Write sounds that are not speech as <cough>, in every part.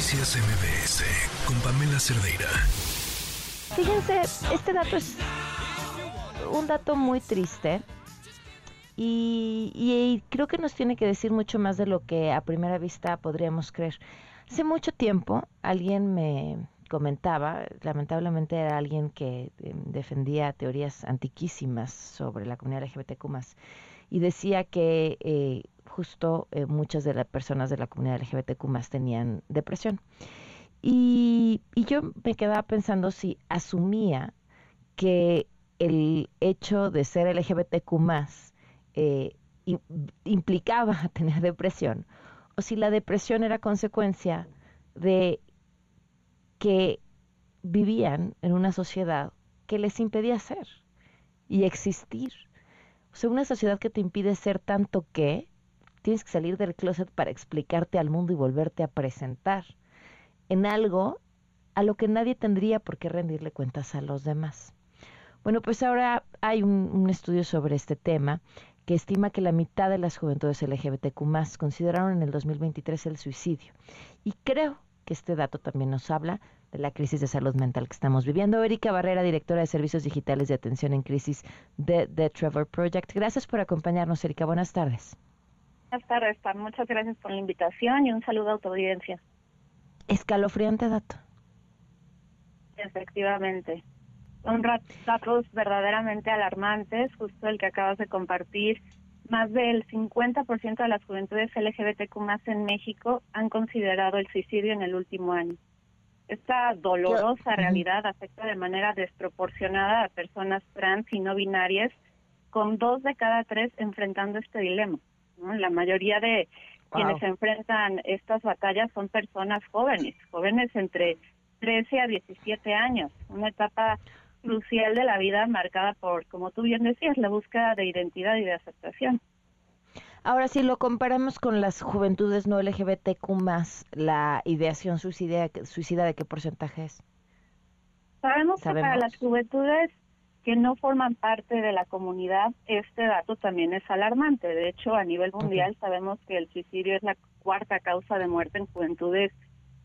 Noticias MBS con Pamela Cerdeira. Fíjense, este dato es un dato muy triste y, creo que nos tiene que decir mucho más de lo que a primera vista podríamos creer. Hace mucho tiempo alguien me comentaba, lamentablemente era alguien que eh, defendía teorías antiquísimas sobre la comunidad LGBTQ y decía que eh, justo eh, muchas de las personas de la comunidad LGBTQ tenían depresión. Y, yo me quedaba pensando si asumía que el hecho de ser LGBTQ eh, implicaba <laughs> tener depresión o si la depresión era consecuencia de que vivían en una sociedad que les impedía ser y existir. O sea, una sociedad que te impide ser tanto que tienes que salir del closet para explicarte al mundo y volverte a presentar en algo a lo que nadie tendría por qué rendirle cuentas a los demás. Bueno, pues ahora hay un, estudio sobre este tema que estima que la mitad de las juventudes LGBTQ consideraron en el 2023 el suicidio. Y creo que este dato también nos habla de la crisis de salud mental que estamos viviendo. Erika Barrera, directora de Servicios Digitales de Atención en Crisis de The Trevor Project. Gracias por acompañarnos, Erika. Buenas tardes. Buenas tardes, Muchas gracias por la invitación y un saludo a tu audiencia. Escalofriante dato. Efectivamente. Son datos verdaderamente alarmantes, justo el que acabas de compartir. Más del 50% de las juventudes LGBTQ más en México han considerado el suicidio en el último año. Esta dolorosa realidad afecta de manera desproporcionada a personas trans y no binarias, con dos de cada tres enfrentando este dilema. La mayoría de quienes enfrentan estas batallas son personas jóvenes, jóvenes entre 13 a 17 años, una etapa crucial de la vida marcada por, como tú bien decías, la búsqueda de identidad y de aceptación. Ahora, si lo comparamos con las juventudes no LGBTQ ¿la ideación suicida, suicida de qué porcentaje es? Sabemos, que para las juventudes que no forman parte de la comunidad, este dato también es alarmante. De hecho, a nivel mundial sabemos que el suicidio es la cuarta causa de muerte en juventudes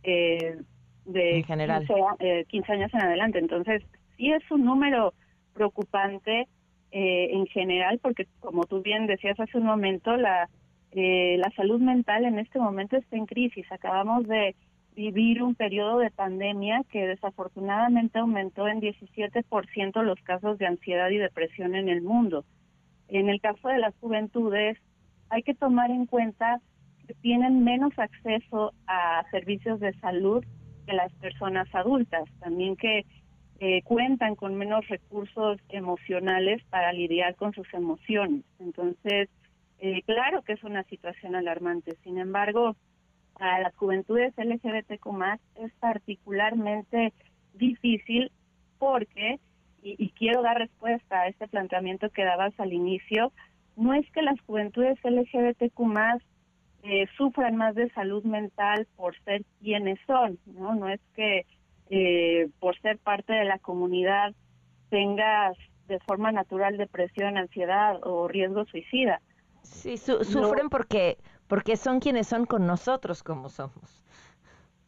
eh, de general. 15, eh, años en adelante. Entonces, sí es un número preocupante eh, en general, porque como tú bien decías hace un momento, la, la salud mental en este momento está en crisis. Acabamos de vivir un periodo de pandemia que desafortunadamente aumentó en 17% los casos de ansiedad y depresión en el mundo. En el caso de las juventudes, hay que tomar en cuenta que tienen menos acceso a servicios de salud que las personas adultas, también que eh, cuentan con menos recursos emocionales para lidiar con sus emociones. Entonces, eh, claro que es una situación alarmante. Sin embargo, para las juventudes LGBTQ es particularmente difícil porque, y, quiero dar respuesta a este planteamiento que dabas al inicio, no es que las juventudes LGBTQ eh, sufran más de salud mental por ser quienes son, ¿no? No es que eh, por ser parte de la comunidad tengas de forma natural depresión, ansiedad o riesgo suicida. Sí, sufren porque porque son quienes son con nosotros como somos.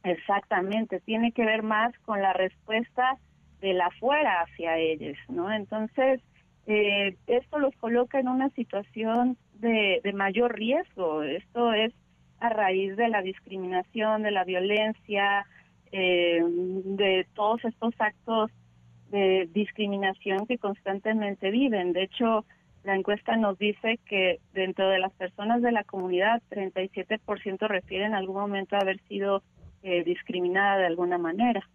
Exactamente, tiene que ver más con la respuesta de la afuera hacia ellos, ¿no? Entonces, eh, esto los coloca en una situación de, de mayor riesgo. Esto es a raíz de la discriminación, de la violencia, eh, de todos estos actos de discriminación que constantemente viven. De hecho, la encuesta nos dice que dentro de las personas de la comunidad, 37% refieren en algún momento haber sido eh, discriminada de alguna manera.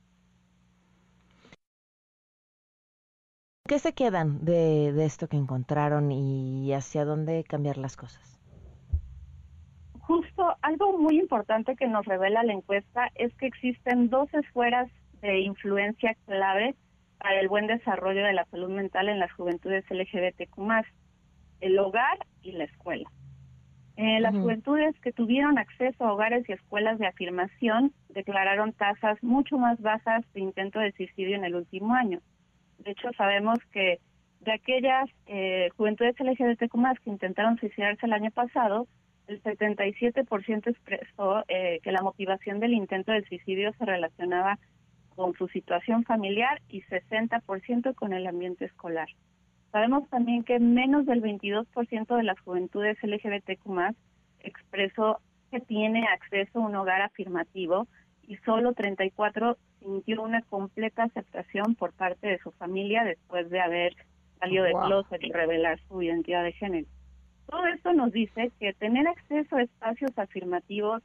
¿Qué se quedan de, de esto que encontraron y hacia dónde cambiar las cosas? Justo algo muy importante que nos revela la encuesta es que existen dos esferas de influencia clave para el buen desarrollo de la salud mental en las juventudes LGBTQ el hogar y la escuela. Eh, las juventudes que tuvieron acceso a hogares y escuelas de afirmación declararon tasas mucho más bajas de intento de suicidio en el último año. De hecho, sabemos que de aquellas eh, juventudes LGBTQ que intentaron suicidarse el año pasado, el 77% expresó eh, que la motivación del intento del suicidio se relacionaba con su situación familiar y 60% con el ambiente escolar. Sabemos también que menos del 22% de las juventudes LGBTQ expresó que tiene acceso a un hogar afirmativo y solo 34 sintió una completa aceptación por parte de su familia después de haber salido de closet y revelar su identidad de género. Todo esto nos dice que tener acceso a espacios afirmativos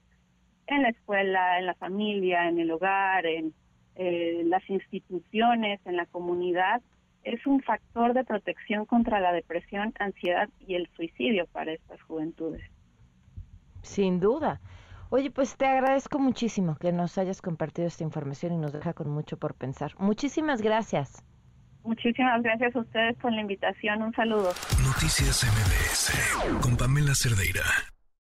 en la escuela, en la familia, en el hogar, en eh, las instituciones, en la comunidad, es un factor de protección contra la depresión, ansiedad y el suicidio para estas juventudes. Sin duda. Oye, pues te agradezco muchísimo que nos hayas compartido esta información y nos deja con mucho por pensar. Muchísimas gracias. Muchísimas gracias a ustedes por la invitación. Un saludo. Noticias MBS con Pamela Cerdeira.